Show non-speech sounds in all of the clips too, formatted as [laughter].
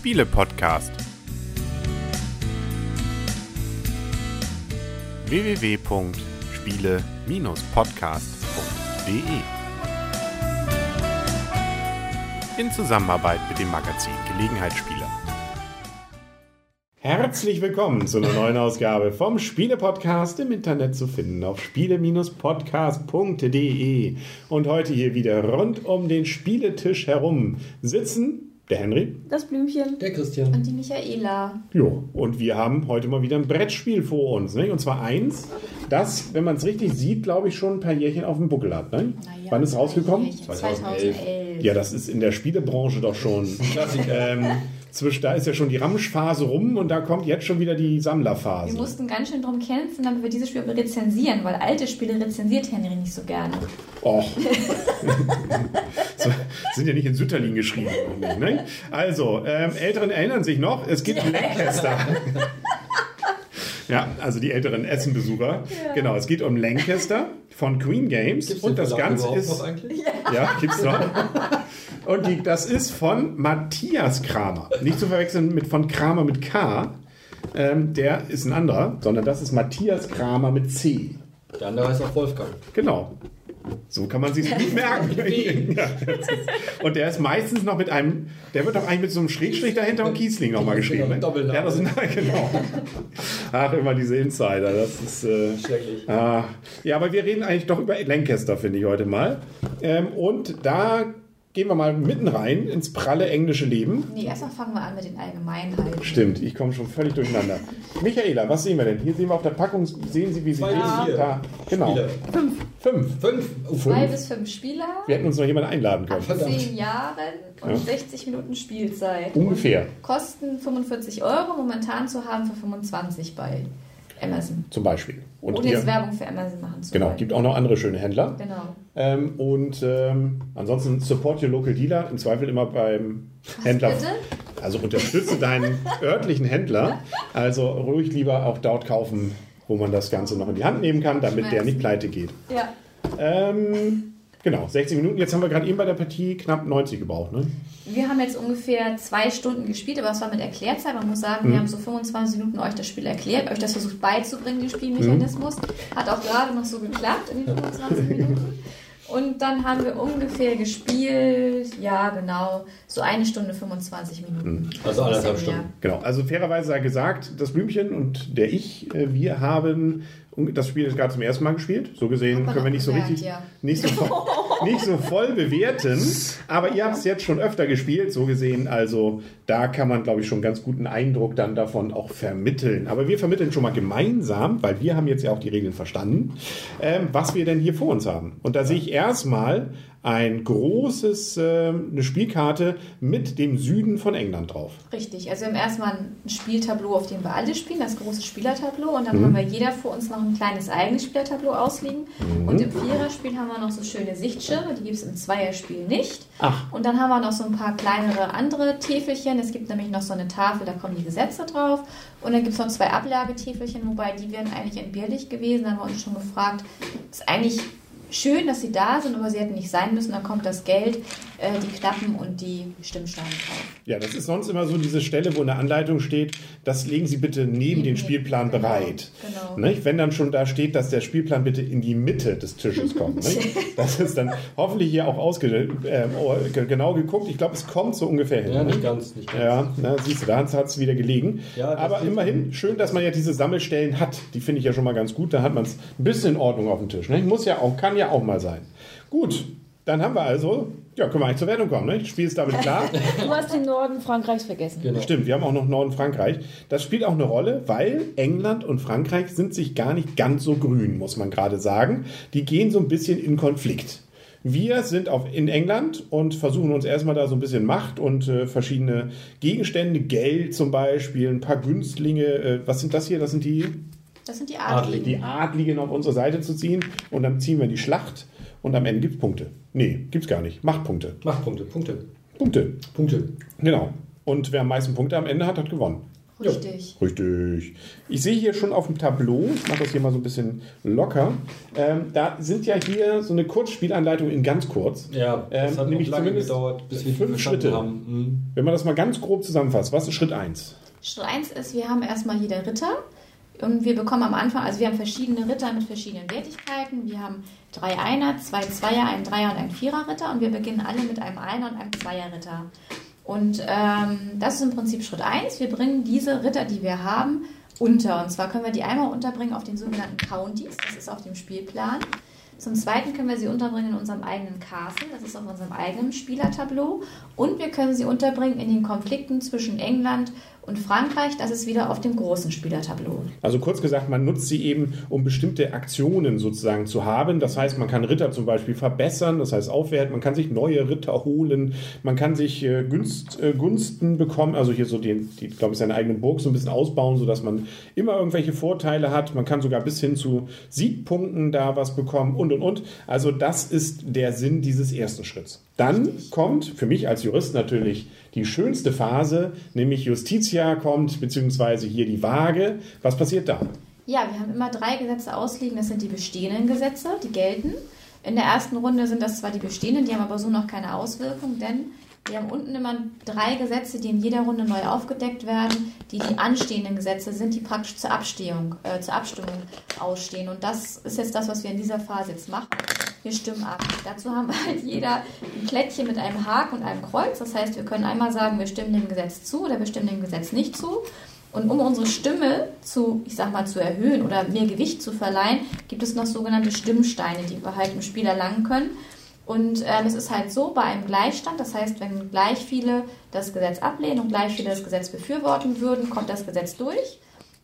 Spiele-Podcast. www.spiele-podcast.de In Zusammenarbeit mit dem Magazin Gelegenheitsspieler. Herzlich willkommen zu einer neuen Ausgabe vom Spiele-Podcast im Internet zu finden auf spiele-podcast.de. Und heute hier wieder rund um den Spieletisch herum sitzen der Henry, das Blümchen, der Christian und die Michaela. Jo, und wir haben heute mal wieder ein Brettspiel vor uns. Ne? Und zwar eins, das, wenn man es richtig sieht, glaube ich, schon ein paar Jährchen auf dem Buckel hat. Ne? Naja, Wann ist rausgekommen? 2011. Ja, das ist in der Spielebranche doch schon. ähm, zwischen, da ist ja schon die Ramschphase rum und da kommt jetzt schon wieder die Sammlerphase. Wir mussten ganz schön drum kämpfen, damit wir dieses Spiel rezensieren, weil alte Spiele rezensiert Henry nicht so gerne. Och. [laughs] sind ja nicht in Sütterlin geschrieben. Ne? Also, ähm, Älteren erinnern sich noch, es gibt Lancaster. ja, also die älteren Essen-Besucher. Ja. Genau, es geht um Lancaster von Queen Games. Gibt's und das Ganze ist. Noch eigentlich? Ja, ja gibt's noch. Und die, das ist von Matthias Kramer. Nicht zu verwechseln mit von Kramer mit K. Ähm, der ist ein anderer, sondern das ist Matthias Kramer mit C. Der andere heißt auch Wolfgang. Genau. So kann man sich [laughs] nicht merken. [laughs] und der ist meistens noch mit einem, der wird doch eigentlich mit so einem Schrägstrich dahinter und Kiesling nochmal geschrieben. Ne? Ja, das sind, [laughs] genau. Ach, immer diese Insider, das ist äh, schrecklich. Ah, ja, aber wir reden eigentlich doch über Lancaster, finde ich heute mal. Ähm, und da gehen wir mal mitten rein ins pralle englische Leben. Nee, erstmal fangen wir an mit den Allgemeinheiten. Stimmt, ich komme schon völlig durcheinander. Michaela, was sehen wir denn? Hier sehen wir auf der Packung, sehen Sie, wie Sie ja. da. Genau. Fünf. Fünf. Fünf. Oh, Zwei bis fünf Spieler. Wir hätten uns noch jemanden einladen können. Ab zehn Jahren und ja. 60 Minuten Spielzeit. Ungefähr. Und kosten 45 Euro, momentan zu haben für 25 bei Amazon. Zum Beispiel. Und Ohne jetzt Werbung für Amazon machen zu Genau, wollen. gibt auch noch andere schöne Händler. Genau. Ähm, und ähm, ansonsten support your local dealer, im Zweifel immer beim Was Händler. Bitte? Also unterstütze deinen [laughs] örtlichen Händler. Also ruhig lieber auch dort kaufen, wo man das Ganze noch in die Hand nehmen kann, damit der nicht pleite geht. Ja. Ähm, genau, 60 Minuten. Jetzt haben wir gerade eben bei der Partie knapp 90 gebraucht, ne? Wir haben jetzt ungefähr zwei Stunden gespielt, aber es war mit Erklärzeit. Man muss sagen, mhm. wir haben so 25 Minuten euch das Spiel erklärt, euch das versucht beizubringen, den Spielmechanismus. Mhm. Hat auch gerade noch so geklappt in den 25 Minuten. Und dann haben wir ungefähr gespielt, ja genau, so eine Stunde 25 Minuten. Also anderthalb Stunden. Genau, also fairerweise sei gesagt, das Blümchen und der ich, äh, wir haben das Spiel ist gerade zum ersten Mal gespielt. So gesehen können wir nicht so richtig, ja. nicht, so voll, [laughs] nicht so voll bewerten. Aber ihr habt es jetzt schon öfter gespielt. So gesehen, also da kann man, glaube ich, schon ganz guten Eindruck dann davon auch vermitteln. Aber wir vermitteln schon mal gemeinsam, weil wir haben jetzt ja auch die Regeln verstanden, ähm, was wir denn hier vor uns haben. Und da sehe ich erstmal ein großes, äh, eine Spielkarte mit dem Süden von England drauf. Richtig, also wir haben erstmal ein Spieltableau, auf dem wir alle spielen, das große Spielertableau und dann mhm. haben wir jeder vor uns noch ein kleines eigenes Spielertableau ausliegen. Mhm. Und im Viererspiel haben wir noch so schöne Sichtschirme, die gibt es im Zweierspiel nicht. Ach. Und dann haben wir noch so ein paar kleinere andere Täfelchen. Es gibt nämlich noch so eine Tafel, da kommen die Gesetze drauf. Und dann gibt es noch zwei Ablagetäfelchen, wobei die wären eigentlich entbehrlich gewesen. Da haben wir uns schon gefragt, ist eigentlich schön, dass sie da sind, aber sie hätten nicht sein müssen. Dann kommt das Geld, äh, die Klappen und die Stimmsteine drauf. Ja, das ist sonst immer so diese Stelle, wo in der Anleitung steht, das legen Sie bitte neben den Spielplan genau, bereit. Genau. Nicht? Wenn dann schon da steht, dass der Spielplan bitte in die Mitte des Tisches kommt. Nicht? [laughs] Das ist dann hoffentlich hier auch ausge äh, genau geguckt. Ich glaube, es kommt so ungefähr hin. Ja, nicht ganz. Nicht ganz. Ja, na, siehst du, da hat es wieder gelegen. Ja, Aber immerhin, schön, dass man ja diese Sammelstellen hat. Die finde ich ja schon mal ganz gut. Da hat man es ein bisschen in Ordnung auf dem Tisch. Nicht? Muss ja auch, kann ja auch mal sein. Gut, dann haben wir also, ja, können wir eigentlich zur Wertung kommen, ne? Das Spiel ist damit klar. [laughs] du hast den Norden Frankreichs vergessen. Genau. Stimmt, wir haben auch noch Norden Frankreich. Das spielt auch eine Rolle, weil England und Frankreich sind sich gar nicht ganz so grün, muss man gerade sagen. Die gehen so ein bisschen in Konflikt. Wir sind auf, in England und versuchen uns erstmal da so ein bisschen Macht und äh, verschiedene Gegenstände, Geld zum Beispiel, ein paar Günstlinge. Äh, was sind das hier? Das sind die das sind die Adligen. Die Adligen auf unsere Seite zu ziehen und dann ziehen wir die Schlacht und am Ende gibt es Punkte. Nee, gibt es gar nicht. Machtpunkte. Machtpunkte, Punkte. Punkte. Punkte. Genau. Und wer am meisten Punkte am Ende hat, hat gewonnen. Richtig. Richtig. Ich sehe hier schon auf dem Tableau, ich mache das hier mal so ein bisschen locker, ähm, da sind ja hier so eine Kurzspielanleitung in ganz kurz. Ja, Ähm, das hat nämlich nämlich lange zumindest gedauert, bis wir fünf Schritte. haben. Mhm. Wenn man das mal ganz grob zusammenfasst, was ist Schritt 1? Schritt 1 ist, wir haben erstmal hier der Ritter. Und wir bekommen am Anfang, also wir haben verschiedene Ritter mit verschiedenen Wertigkeiten. Wir haben drei Einer, zwei Zweier, einen Dreier und einen Vierer-Ritter. Und wir beginnen alle mit einem Einer und einem Zweier-Ritter. Und ähm, das ist im Prinzip Schritt 1. Wir bringen diese Ritter, die wir haben, unter. Und zwar können wir die einmal unterbringen auf den sogenannten Counties. Das ist auf dem Spielplan. Zum Zweiten können wir sie unterbringen in unserem eigenen Castle, das ist auf unserem eigenen Spielertableau. Und wir können sie unterbringen in den Konflikten zwischen England und Frankreich, das ist wieder auf dem großen Spielertableau. Also kurz gesagt, man nutzt sie eben, um bestimmte Aktionen sozusagen zu haben. Das heißt, man kann Ritter zum Beispiel verbessern, das heißt aufwerten, man kann sich neue Ritter holen, man kann sich äh, Günst, äh, Gunsten bekommen, also hier so die, die glaube ich, seine eigene Burg so ein bisschen ausbauen, sodass man immer irgendwelche Vorteile hat. Man kann sogar bis hin zu Siegpunkten da was bekommen und und und. Also das ist der Sinn dieses ersten Schritts. Dann kommt für mich als Jurist natürlich die schönste Phase, nämlich Justitia kommt, beziehungsweise hier die Waage. Was passiert da? Ja, wir haben immer drei Gesetze ausliegen, das sind die bestehenden Gesetze, die gelten. In der ersten Runde sind das zwar die bestehenden, die haben aber so noch keine Auswirkung, denn wir haben unten immer drei Gesetze, die in jeder Runde neu aufgedeckt werden, die die anstehenden Gesetze sind, die praktisch zur Abstehung, äh, zur Abstimmung ausstehen. Und das ist jetzt das, was wir in dieser Phase jetzt machen. Wir stimmen ab. Dazu haben wir halt jeder ein Plättchen mit einem Haken und einem Kreuz. Das heißt, wir können einmal sagen, wir stimmen dem Gesetz zu oder wir stimmen dem Gesetz nicht zu. Und um unsere Stimme zu, ich sag mal, zu erhöhen oder mehr Gewicht zu verleihen, gibt es noch sogenannte Stimmsteine, die wir halt im Spiel erlangen können. Und ähm, es ist halt so bei einem Gleichstand, das heißt, wenn gleich viele das Gesetz ablehnen und gleich viele das Gesetz befürworten würden, kommt das Gesetz durch.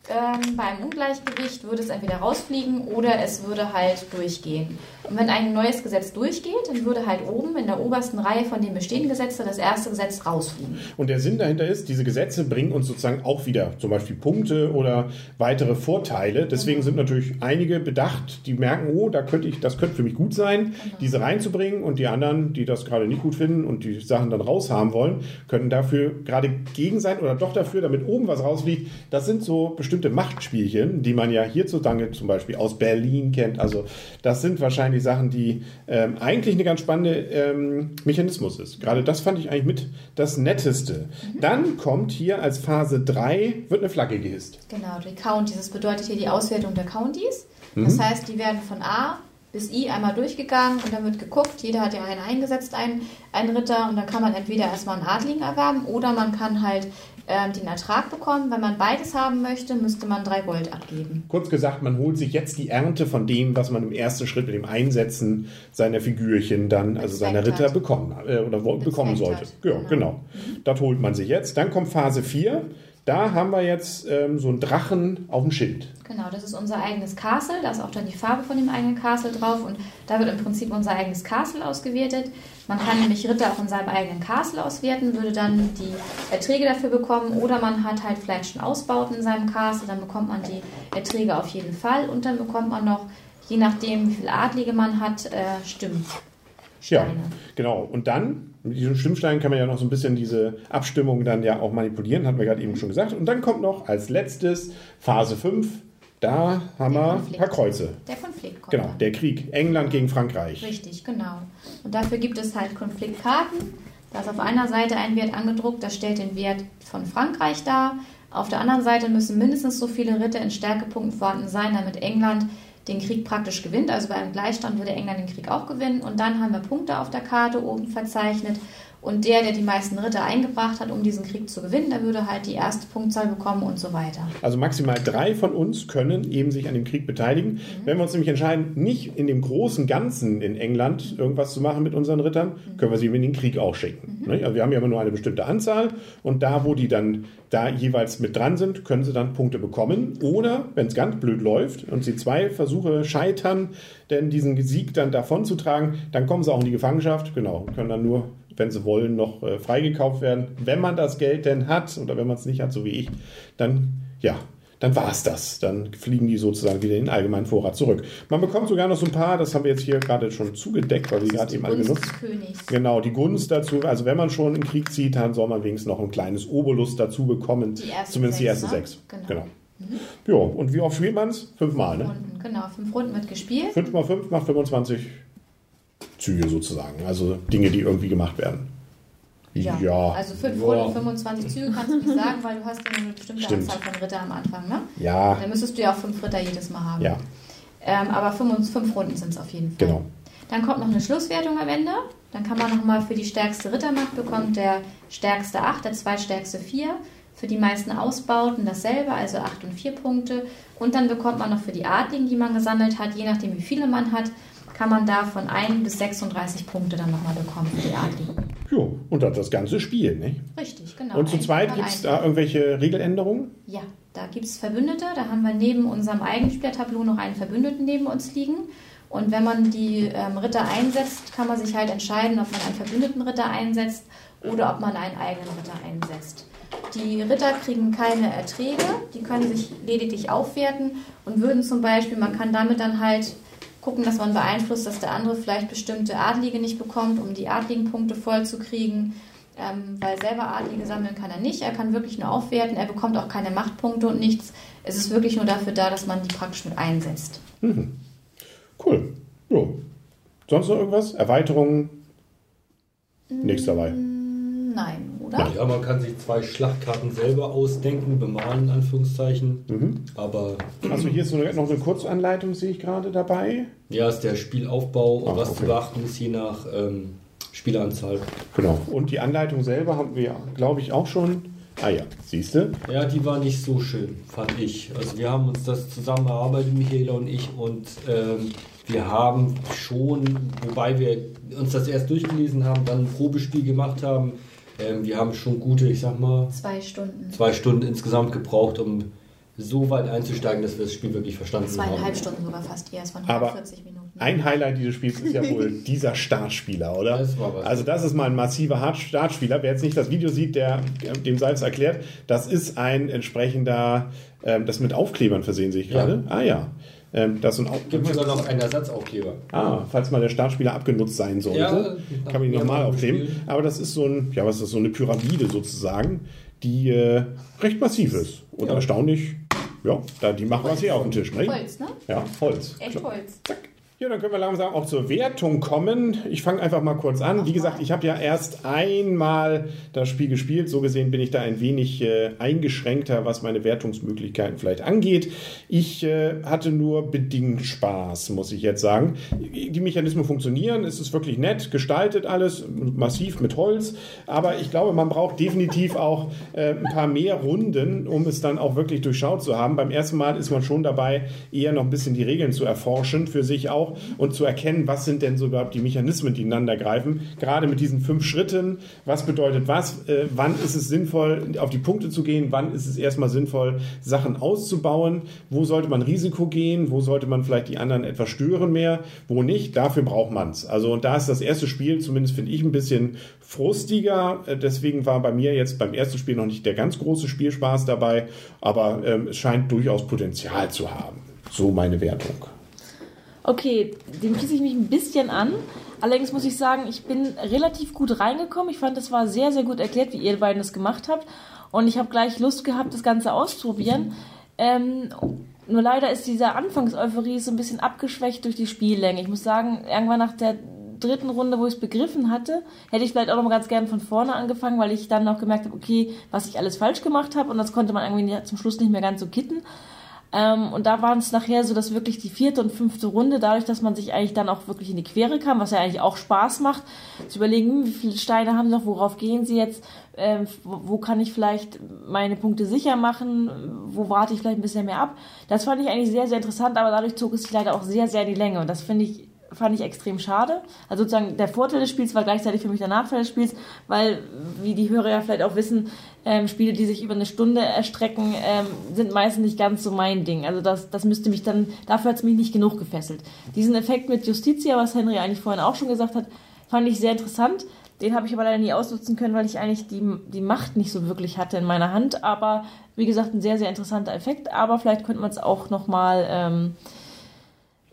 Ähm, bei einem Ungleichgewicht würde es entweder rausfliegen oder es würde halt durchgehen. Und wenn ein neues Gesetz durchgeht, dann würde halt oben in der obersten Reihe von den bestehenden Gesetzen das erste Gesetz rausfliegen. Und der Sinn dahinter ist, diese Gesetze bringen uns sozusagen auch wieder zum Beispiel Punkte oder weitere Vorteile. Deswegen sind natürlich einige bedacht, die merken, oh, da könnte ich, das könnte für mich gut sein, diese reinzubringen. Und die anderen, die das gerade nicht gut finden und die Sachen dann raushaben wollen, können dafür gerade gegen sein oder doch dafür, damit oben was rausfliegt. Das sind so bestimmte Machtspielchen, die man ja hierzulande zum Beispiel aus Berlin kennt. Also das sind wahrscheinlich Sachen, die ähm, eigentlich eine ganz spannende ähm, Mechanismus ist. Gerade das fand ich eigentlich mit das Netteste. Dann kommt hier als Phase 3, wird eine Flagge gehisst. Genau, die Counties. Das bedeutet hier die Auswertung der Counties. Das heißt, die werden von A bis I einmal durchgegangen und dann wird geguckt. Jeder hat ja einen eingesetzt, einen, einen Ritter. Und dann kann man entweder erstmal einen Adligen erwerben oder man kann halt ähm, den Ertrag bekommen. Wenn man beides haben möchte, müsste man drei Gold abgeben. Kurz gesagt, man holt sich jetzt die Ernte von dem, was man im ersten Schritt mit dem Einsetzen seiner Figürchen dann, also seiner Ritter hat. bekommen äh, oder bekommen sollte. Ja, Genau. genau. Das holt man sich jetzt. Dann kommt Phase 4. Da haben wir jetzt ähm, so einen Drachen auf dem Schild. Genau, das ist unser eigenes Castle. Da ist auch dann die Farbe von dem eigenen Castle drauf und da wird im Prinzip unser eigenes Castle ausgewertet. Man kann nämlich Ritter auch in seinem eigenen Castle auswerten, würde dann die Erträge dafür bekommen oder man hat halt vielleicht schon Ausbauten in seinem Castle, dann bekommt man die Erträge auf jeden Fall und dann bekommt man noch, je nachdem wie viele Adlige man hat, äh, Stimmen. Ja, Steine. genau. Und dann, mit diesen Stimmsteinen kann man ja noch so ein bisschen diese Abstimmung dann ja auch manipulieren, hatten wir gerade eben schon gesagt. Und dann kommt noch als letztes Phase 5. Da haben Der wir ein Konflikt. paar Kreuze. Der Konflikt kommt. Genau, der Krieg. England gegen Frankreich. Richtig, genau. Und dafür gibt es halt Konfliktkarten. Da ist auf einer Seite ein Wert angedruckt, das stellt den Wert von Frankreich dar. Auf der anderen Seite müssen mindestens so viele Ritter in Stärkepunkten vorhanden sein, damit England den Krieg praktisch gewinnt. Also bei einem Gleichstand würde England den Krieg auch gewinnen. Und dann haben wir Punkte auf der Karte oben verzeichnet. Und der, der die meisten Ritter eingebracht hat, um diesen Krieg zu gewinnen, der würde halt die erste Punktzahl bekommen und so weiter. Also maximal drei von uns können eben sich an dem Krieg beteiligen. Wenn wir uns nämlich entscheiden, nicht in dem großen Ganzen in England irgendwas zu machen mit unseren Rittern, können wir sie in den Krieg auch schicken. Nicht? Also wir haben ja immer nur eine bestimmte Anzahl und da, wo die dann da jeweils mit dran sind, können sie dann Punkte bekommen. Oder, wenn es ganz blöd läuft und sie zwei Versuche scheitern, denn diesen Sieg dann davon zu tragen, dann kommen sie auch in die Gefangenschaft, genau, und können dann nur wenn sie wollen, noch äh, freigekauft werden. Wenn man das Geld denn hat oder wenn man es nicht hat, so wie ich, dann ja, dann war es das. Dann fliegen die sozusagen wieder in den allgemeinen Vorrat zurück. Man bekommt sogar noch so ein paar, das haben wir jetzt hier gerade schon zugedeckt, weil wir gerade eben alle genutzt. Genau, die Gunst dazu. Also wenn man schon in den Krieg zieht, dann soll man wenigstens noch ein kleines Obolus dazu bekommen. Die Zumindest die sechs, ersten ne? sechs. Genau. Genau. Ja, und wie oft spielt man es? Fünfmal, ne? Runden, genau, fünf Runden wird gespielt. 5 mal 5 macht 25 Züge sozusagen. Also Dinge, die irgendwie gemacht werden. Ja. Also fünf Ja. Runden, 25 Züge kannst du nicht sagen, weil du hast ja nur eine bestimmte Stimmt. Anzahl von Ritter am Anfang, ne? Ja, Dann müsstest du ja auch fünf Ritter jedes Mal haben. ja, Ähm, aber fünf, fünf Runden sind es auf jeden Fall. genau. Dann kommt noch eine Schlusswertung am Ende. Dann kann man nochmal für die stärkste Rittermacht bekommt der stärkste 8, der zweitstärkste 4. Für die meisten Ausbauten dasselbe, also 8 und 4 Punkte. Und dann bekommt man noch für die Adligen, die man gesammelt hat, je nachdem wie viele man hat, kann man da von 1 bis 36 Punkte dann nochmal bekommen für die Adligen. Jo, und dann das ganze Spiel, nicht? Richtig, genau. Und zu zweit gibt es da irgendwelche Regeländerungen? Ja, da gibt es Verbündete. Da haben wir neben unserem Eigenspielertableau noch einen Verbündeten neben uns liegen. Und wenn man die ähm, Ritter einsetzt, kann man sich halt entscheiden, ob man einen verbündeten Ritter einsetzt oder ob man einen eigenen Ritter einsetzt. Die Ritter kriegen keine Erträge, die können sich lediglich aufwerten und würden zum Beispiel, man kann damit dann halt gucken, dass man beeinflusst, dass der andere vielleicht bestimmte Adlige nicht bekommt, um die Adligenpunkte voll zu kriegen. Ähm, weil selber Adlige sammeln kann er nicht. Er kann wirklich nur aufwerten. Er bekommt auch keine Machtpunkte und nichts. Es ist wirklich nur dafür da, dass man die praktisch mit einsetzt. Cool. Jo. Sonst noch irgendwas? Erweiterungen? Nichts dabei. Nein, oder? Ja, man kann sich zwei Schlachtkarten selber ausdenken, bemalen in Anführungszeichen. Mhm. Aber Also hier ist so eine, noch eine Kurzanleitung, sehe ich gerade dabei. ja, ist der Spielaufbau und Ah, was okay. zu beachten ist je nach ähm, Spieleranzahl. Genau. Und die Anleitung selber haben wir, glaube ich, auch schon. Ah ja, siehst du? Ja, die war nicht so schön, fand ich. Also wir haben uns das zusammen erarbeitet, Michaela und ich, und ähm, wir haben schon, wobei wir uns das erst durchgelesen haben, dann ein Probespiel gemacht haben, ähm, wir haben schon gute, ich sag mal, Zwei Stunden. zwei Stunden insgesamt gebraucht, um so weit einzusteigen, dass wir das Spiel wirklich verstanden Zweieinhalb haben. Stunden sogar fast eher. Es waren Aber 140 Minuten. Ein Highlight dieses Spiels ist ja wohl [laughs] dieser Startspieler, oder? Das war was. Also das ist mal ein massiver Hard- Startspieler. Wer jetzt nicht das Video sieht, der äh, dem sei es erklärt, das ist ein entsprechender, ähm, das mit Aufklebern versehen sich Ja. gerade. Ah ja. Ähm, das ist ein Gibt sogar noch einen Ersatzaufkleber. Ah, falls mal der Startspieler abgenutzt sein sollte, Ja, kann man ihn nochmal mal aufkleben. Aber das ist so ein, ja, was ist das, so eine Pyramide sozusagen, die äh, recht massiv ist und Ja. erstaunlich. Ja, da, die machen was hier auf dem Tisch, ne? Holz, ne? Ja, Holz. Echt Holz. Zack. Ja, dann können wir langsam auch zur Wertung kommen. Ich fange einfach mal kurz an. Wie gesagt, ich habe ja erst einmal das Spiel gespielt. So gesehen bin ich da ein wenig äh, eingeschränkter, was meine Wertungsmöglichkeiten vielleicht angeht. Ich äh, hatte nur bedingt Spaß, muss ich jetzt sagen. Die Mechanismen funktionieren. Es ist wirklich nett gestaltet alles, massiv mit Holz. Aber ich glaube, man braucht definitiv auch äh, ein paar mehr Runden, um es dann auch wirklich durchschaut zu haben. Beim ersten Mal ist man schon dabei, eher noch ein bisschen die Regeln zu erforschen für sich auch und zu erkennen, was sind denn so überhaupt die Mechanismen, die ineinander greifen. Gerade mit diesen fünf Schritten, was bedeutet was, äh, wann ist es sinnvoll, auf die Punkte zu gehen, wann ist es erstmal sinnvoll, Sachen auszubauen, wo sollte man Risiko gehen, wo sollte man vielleicht die anderen etwas stören mehr, wo nicht, dafür braucht man es. Also und da ist das erste Spiel, zumindest finde ich, ein bisschen frustiger. Äh, Deswegen war bei mir jetzt beim ersten Spiel noch nicht der ganz große Spielspaß dabei, aber ähm, es scheint durchaus Potenzial zu haben. So meine Wertung. Okay, dem schließe ich mich ein bisschen an. Allerdings muss ich sagen, ich bin relativ gut reingekommen. Ich fand, es war sehr, sehr gut erklärt, wie ihr beiden das gemacht habt. Und ich habe gleich Lust gehabt, das Ganze auszuprobieren. Ähm, nur leider ist diese Anfangseuphorie so ein bisschen abgeschwächt durch die Spiellänge. Ich muss sagen, irgendwann nach der dritten Runde, wo ich es begriffen hatte, hätte ich vielleicht auch noch mal ganz gern von vorne angefangen, weil ich dann noch gemerkt habe, okay, was ich alles falsch gemacht habe und das konnte man irgendwie zum Schluss nicht mehr ganz so kitten. Ähm, und da waren es nachher so, dass wirklich die vierte und fünfte Runde, dadurch, dass man sich eigentlich dann auch wirklich in die Quere kam, was ja eigentlich auch Spaß macht, zu überlegen, wie viele Steine haben sie noch, worauf gehen sie jetzt, ähm, wo, kann ich vielleicht meine Punkte sicher machen, wo warte ich vielleicht ein bisschen mehr ab. Das fand ich eigentlich sehr, sehr interessant, aber dadurch zog es sich leider auch sehr, sehr die Länge und das finde ich fand ich extrem schade. Also sozusagen der Vorteil des Spiels war gleichzeitig für mich der Nachteil des Spiels, weil, wie die Hörer ja vielleicht auch wissen, ähm, Spiele, die sich über eine Stunde erstrecken, ähm, sind meistens nicht ganz so mein Ding. Also das, das müsste mich dann, dafür hat es mich nicht genug gefesselt. Diesen Effekt mit Justitia, was Henry eigentlich vorhin auch schon gesagt hat, fand ich sehr interessant. Den habe ich aber leider nie ausnutzen können, weil ich eigentlich die, die Macht nicht so wirklich hatte in meiner Hand. Aber wie gesagt, ein sehr, sehr interessanter Effekt. Aber vielleicht könnte man es auch nochmal, ähm,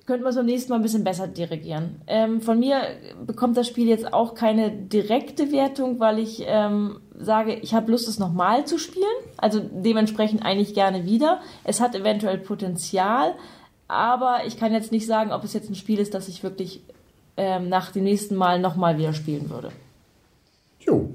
könnte man es beim nächsten Mal ein bisschen besser dirigieren. Ähm, von mir bekommt das Spiel jetzt auch keine direkte Wertung, weil ich ähm, sage, ich habe Lust, es nochmal zu spielen. Also dementsprechend eigentlich gerne wieder. Es hat eventuell Potenzial, aber ich kann jetzt nicht sagen, ob es jetzt ein Spiel ist, das ich wirklich ähm, nach dem nächsten Mal nochmal wieder spielen würde. Jo,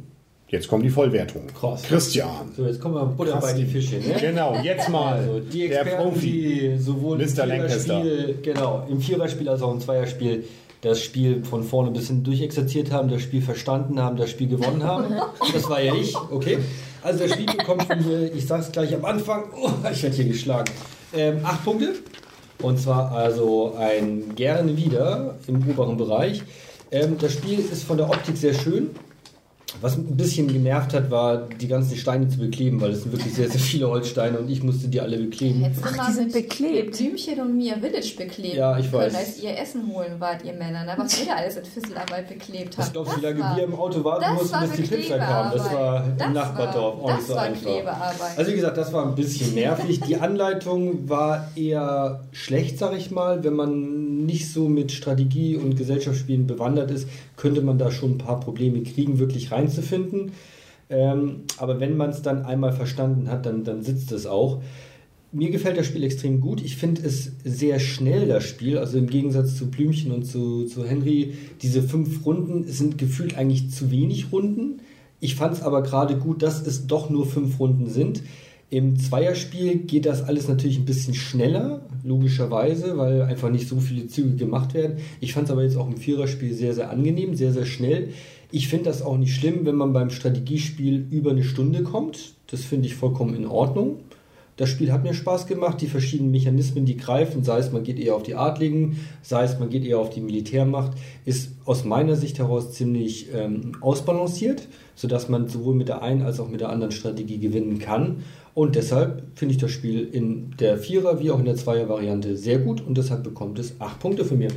jetzt kommt die Vollwertung. Krass. Christian. So, jetzt kommen wir Butter Krass. bei die Fische. Ne? Genau, jetzt mal Also die der Experten, Profi. die sowohl Mr. im Lancaster. Viererspiel, genau, im Viererspiel als auch im Zweierspiel das Spiel von vorne bis hin durchexerziert haben, das Spiel verstanden haben, das Spiel gewonnen haben. [laughs] Das war ja ich, okay. Also das Spiel bekommt von mir, ich sag's gleich am Anfang, [laughs] oh, ich werde hier geschlagen, ähm, acht Punkte. Und zwar also ein gerne wieder im oberen Bereich. Ähm, das Spiel ist von der Optik sehr schön. Was ein bisschen genervt hat, war, die ganzen Steine zu bekleben, weil es sind wirklich sehr, sehr viele Holzsteine und ich musste die alle bekleben. Du Ach, die sind beklebt. Blümchen und Mia Village beklebt Ja, ich können, weiß. als ihr Essen holen wart, ihr Männer. Ne? Was ihr da alles in Fisselarbeit beklebt habt. Glaubst du, wie lange war- wir im Auto warten das mussten, bis die Pizza kam? Das war im Das Nachbardorf war- auch nicht das so war einfach. Klebearbeit. Also wie gesagt, das war ein bisschen nervig. Die Anleitung war eher schlecht, sag ich mal. Wenn man nicht so mit Strategie und Gesellschaftsspielen bewandert ist, könnte man da schon ein paar Probleme kriegen, wirklich reinzufinden. Ähm, aber wenn man es dann einmal verstanden hat, dann, dann sitzt es auch. Mir gefällt das Spiel extrem gut. Ich finde es sehr schnell, das Spiel. Also im Gegensatz zu Blümchen und zu, zu Henry, diese fünf Runden sind gefühlt eigentlich zu wenig Runden. Ich fand es aber gerade gut, dass es doch nur fünf Runden sind. Im Zweierspiel geht das alles natürlich ein bisschen schneller, logischerweise, weil einfach nicht so viele Züge gemacht werden. Ich fand es aber jetzt auch im Viererspiel sehr, sehr angenehm, sehr, sehr schnell. Ich finde das auch nicht schlimm, wenn man beim Strategiespiel über eine Stunde kommt. Das finde ich vollkommen in Ordnung. Das Spiel hat mir Spaß gemacht, die verschiedenen Mechanismen, die greifen, sei es man geht eher auf die Adligen, sei es man geht eher auf die Militärmacht, ist aus meiner Sicht heraus ziemlich ähm, ausbalanciert, sodass man sowohl mit der einen als auch mit der anderen Strategie gewinnen kann. Und deshalb finde ich das Spiel in der Vierer- wie auch in der Zweier-Variante sehr gut und deshalb bekommt es acht Punkte von mir.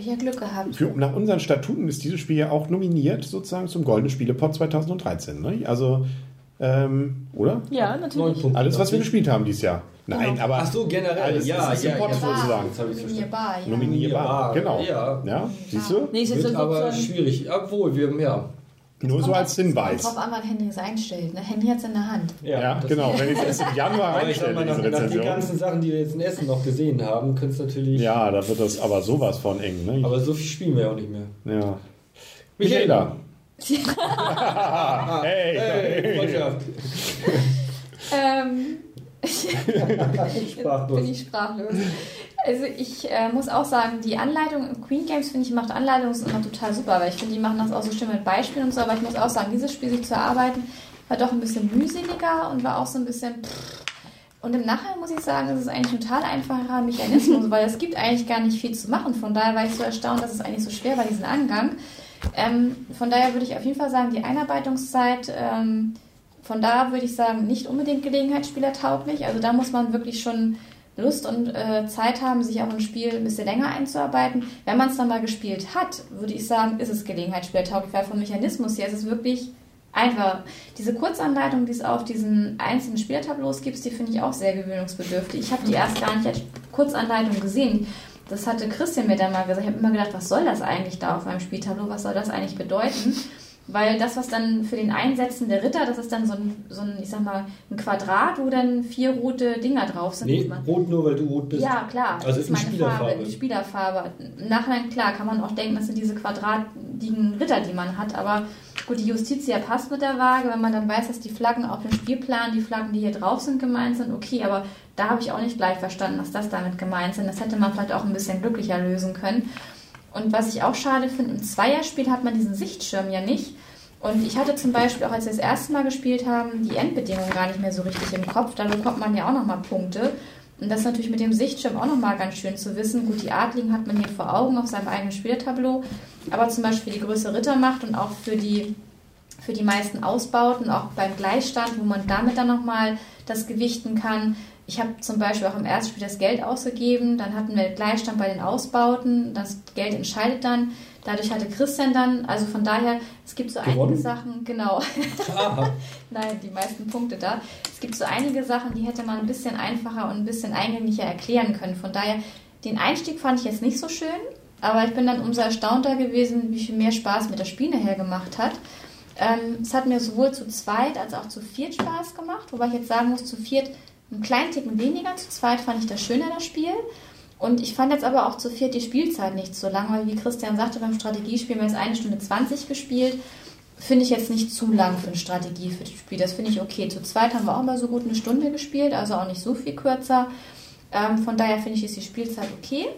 Habe ich ja Glück gehabt. Für, nach unseren Statuten ist dieses Spiel ja auch nominiert sozusagen zum Goldenen Spielepot 2013. Ne? Also, ähm, oder? Ja, natürlich. Punkte. Alles, was wir gespielt haben dieses Jahr. Nein, Genau. aber Ach so, generell, alles ja, ist ja, im Pot ja. sozusagen. Nominierbar, ja. Nominierbar, genau. Ja. Ja, siehst du? Nee, ist jetzt Wird aber schwierig, obwohl wir, ja. Nur so als Hinweis. Kommt drauf an, wann Henry es einstellt. Ne? Henry hat es in der Hand. Ja, das- genau. Wenn ich es erst im Januar [laughs] ich mal, nach, diese nach den Rezension. ganzen Sachen, die wir jetzt in Essen noch gesehen haben, könnte es natürlich. Ja, da wird das aber sowas von eng. Ne? Aber so viel spielen wir ja auch nicht mehr. ja. Michaela. [laughs] hey, Hey, Freundschaft. [laughs] Ähm, Sprachlos. bin ich sprachlos. Also ich äh, muss auch sagen, die Anleitung im Queen Games, finde ich, macht Anleitungen immer total super, weil ich finde, die machen das auch so schön mit Beispielen und so, aber ich muss auch sagen, dieses Spiel sich zu erarbeiten, war doch ein bisschen mühseliger und war auch so ein bisschen und im Nachhinein muss ich sagen, es ist eigentlich ein total einfacher Mechanismus, weil es gibt eigentlich gar nicht viel zu machen. Von daher war ich so erstaunt, dass es eigentlich so schwer war, diesen Angang. Ähm, von daher würde ich auf jeden Fall sagen, die Einarbeitungszeit ähm, von da würde ich sagen, nicht unbedingt Gelegenheitsspieler tauglich. Also da muss man wirklich schon Lust und äh, Zeit haben, sich auch ein Spiel ein bisschen länger einzuarbeiten. Wenn man es dann mal gespielt hat, würde ich sagen, ist es Gelegenheitsspieler tauglich, weil vom Mechanismus her ist es wirklich einfach. Diese Kurzanleitung, die es auf diesen einzelnen Spielertableaus gibt, die finde ich auch sehr gewöhnungsbedürftig. Ich habe die erst gar nicht als Kurzanleitung gesehen. Das hatte Christian mir dann mal gesagt. Ich habe immer gedacht, was soll das eigentlich da auf meinem Spieltableau? Was soll das eigentlich bedeuten? Weil das, was dann für den Einsetzen der Ritter, das ist dann so ein, so ein ich sag mal, ein Quadrat, wo dann vier rote Dinger drauf sind. Nee, rot nur, weil du rot bist. ja, klar. Also das ist in meine Spielerfarbe. Farbe, die Spielerfarbe. Im Nachhinein, klar, kann man auch denken, das sind diese quadratigen Ritter, die man hat. Aber gut, die Justitia passt mit der Waage. Wenn man dann weiß, dass die Flaggen auf dem Spielplan, die Flaggen, die hier drauf sind, gemeint sind, okay. Aber da habe ich auch nicht gleich verstanden, dass das damit gemeint sind. Das hätte man vielleicht auch ein bisschen glücklicher lösen können. Und was ich auch schade finde, im Zweierspiel hat man diesen Sichtschirm ja nicht. Und ich hatte zum Beispiel auch, als wir das erste Mal gespielt haben, die Endbedingungen gar nicht mehr so richtig im Kopf. Da bekommt man ja auch nochmal Punkte. Und das ist natürlich mit dem Sichtschirm auch nochmal ganz schön zu wissen. Gut, die Adligen hat man hier vor Augen auf seinem eigenen Spieltableau. Aber zum Beispiel die größere Rittermacht und auch für die für die meisten Ausbauten, auch beim Gleichstand, wo man damit dann nochmal das gewichten kann. Ich habe zum Beispiel auch im ersten Spiel das Geld ausgegeben, dann hatten wir Gleichstand bei den Ausbauten, das Geld entscheidet dann. Dadurch hatte Christian dann, also von daher, es gibt so Gewonnen? einige Sachen, genau. Aha. [laughs] Nein, die meisten Punkte da. Es gibt so einige Sachen, die hätte man ein bisschen einfacher und ein bisschen eingänglicher erklären können. Von daher, den Einstieg fand ich jetzt nicht so schön, aber ich bin dann umso erstaunter gewesen, wie viel mehr Spaß mir das Spiel nachher gemacht hat. Ähm, es hat mir sowohl zu zweit als auch zu viert Spaß gemacht, wobei ich jetzt sagen muss, zu viert einen kleinen Ticken weniger, zu zweit fand ich das schöner, das Spiel. Und ich fand jetzt aber auch zu viert die Spielzeit nicht so lang, weil wie Christian sagte, beim Strategiespiel haben wir jetzt eine Stunde 20 gespielt. Finde ich jetzt nicht zu lang für ein Strategie für das Spiel. Das finde ich okay. Zu zweit haben wir auch mal so gut eine Stunde gespielt, also auch nicht so viel kürzer. Ähm, von daher finde ich, ist die Spielzeit okay.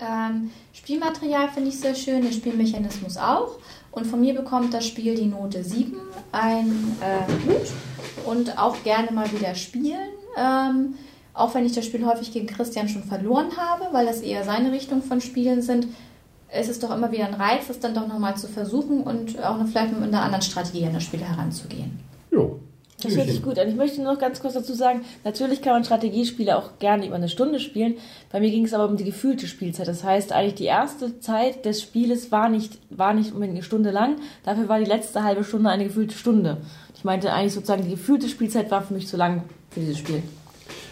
Ähm, Spielmaterial finde ich sehr schön, der Spielmechanismus auch. Und von mir bekommt das Spiel die Note 7, ein äh, Gut und auch gerne mal wieder spielen. Ähm, auch wenn ich das Spiel häufig gegen Christian schon verloren habe, weil das eher seine Richtung von Spielen sind, ist es doch immer wieder ein Reiz, das dann doch nochmal zu versuchen und auch noch vielleicht mit einer anderen Strategie an das Spiel heranzugehen. Jo. Das hört sich gut an. Ich möchte noch ganz kurz dazu sagen, natürlich kann man Strategiespiele auch gerne über eine Stunde spielen. Bei mir ging es aber um die gefühlte Spielzeit. Das heißt, eigentlich die erste Zeit des Spieles war nicht, war nicht unbedingt eine Stunde lang. Dafür war die letzte halbe Stunde eine gefühlte Stunde. Ich meinte eigentlich sozusagen, die gefühlte Spielzeit war für mich zu lang für dieses Spiel.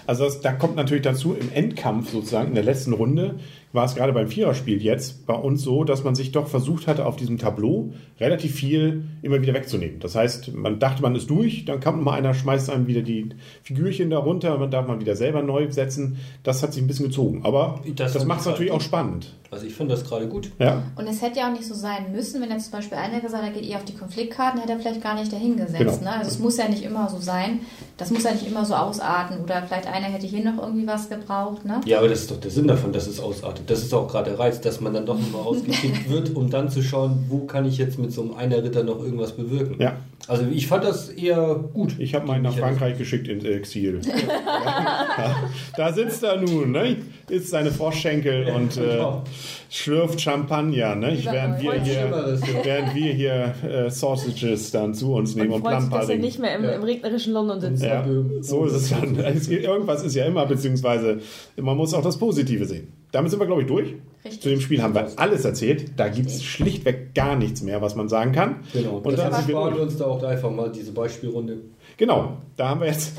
Also das, da kommt natürlich dazu, im Endkampf sozusagen, in der letzten Runde, war es gerade beim Viererspiel jetzt bei uns so, dass man sich doch versucht hatte, auf diesem Tableau relativ viel immer wieder wegzunehmen. Das heißt, man dachte, man ist durch, dann kommt mal einer, schmeißt einem wieder die Figürchen da runter, man darf man wieder selber neu setzen. Das hat sich ein bisschen gezogen. Aber Das das, macht es ich natürlich halt auch spannend. Also ich finde das gerade gut. Ja, Und es hätte ja auch nicht so sein müssen, wenn jetzt zum Beispiel einer gesagt hat, er geht eher auf die Konfliktkarten, hätte er vielleicht gar nicht dahingesetzt. Genau. Ne? Also es muss ja nicht immer so sein. Das muss ja nicht immer so ausarten. Oder vielleicht einer hätte hier noch irgendwie was gebraucht. Ne? Ja, aber das ist doch der Sinn davon, dass es ausartet. Das ist auch gerade der Reiz, dass man dann doch nochmal ausgekickt [laughs] wird, um dann zu schauen, wo kann ich jetzt mit so einem einer Ritter noch irgendwas bewirken. ja. Also ich fand das eher gut. Ich habe meinen nach Frankreich geschickt ins Exil. [laughs] ja, da sitzt er nun, ne? Isst seine Froschschenkel und äh, Genau. schlürft Champagner, ne? Lieber während wir hier, während wir hier äh, Sausages dann zu uns nehmen Und und, dass er Plumpadding. nicht mehr im, Ja. im regnerischen London sitzt. Ja, so ist es dann. Irgendwas ist ja immer, beziehungsweise man muss auch das Positive sehen. Damit sind wir, glaube ich, durch. Richtig. Zu dem Spiel haben wir alles erzählt. Da gibt es schlichtweg gar nichts mehr, was man sagen kann. Genau. Und dann dann sparen wir uns da auch einfach mal diese Beispielrunde. Genau, da haben wir jetzt.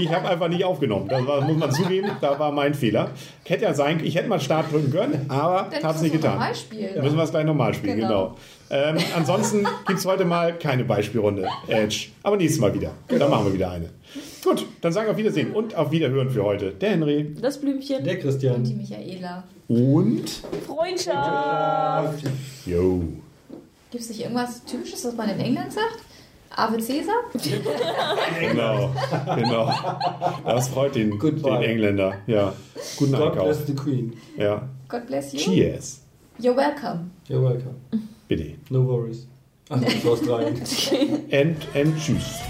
ich habe einfach nicht aufgenommen. Das war, muss man zugeben, da war mein Fehler. Hätte ja sein, ich hätte mal Start drücken können, aber Dann habe es müssen nicht getan. nochmal spielen. Müssen wir es gleich nochmal spielen, genau. Genau. Ähm, ansonsten gibt es heute mal keine Beispielrunde, Edge. Aber nächstes Mal wieder. Dann machen wir wieder eine. Gut, dann sagen wir auf Wiedersehen und auf Wiederhören für heute. Der Henry Das Blümchen. Der Und Christian. die Michaela. und. Freundschaft. Jo. Gibt es nicht irgendwas Typisches, was man in England sagt? Ave Caesar? Genau, genau. Das freut den, den. Engländer. Ja. Guten God Einkauf. bless the Queen. Ja. God bless you. Cheers. You're welcome. You're welcome. Bitte. No worries. War Australien. [laughs] And, and tschüss.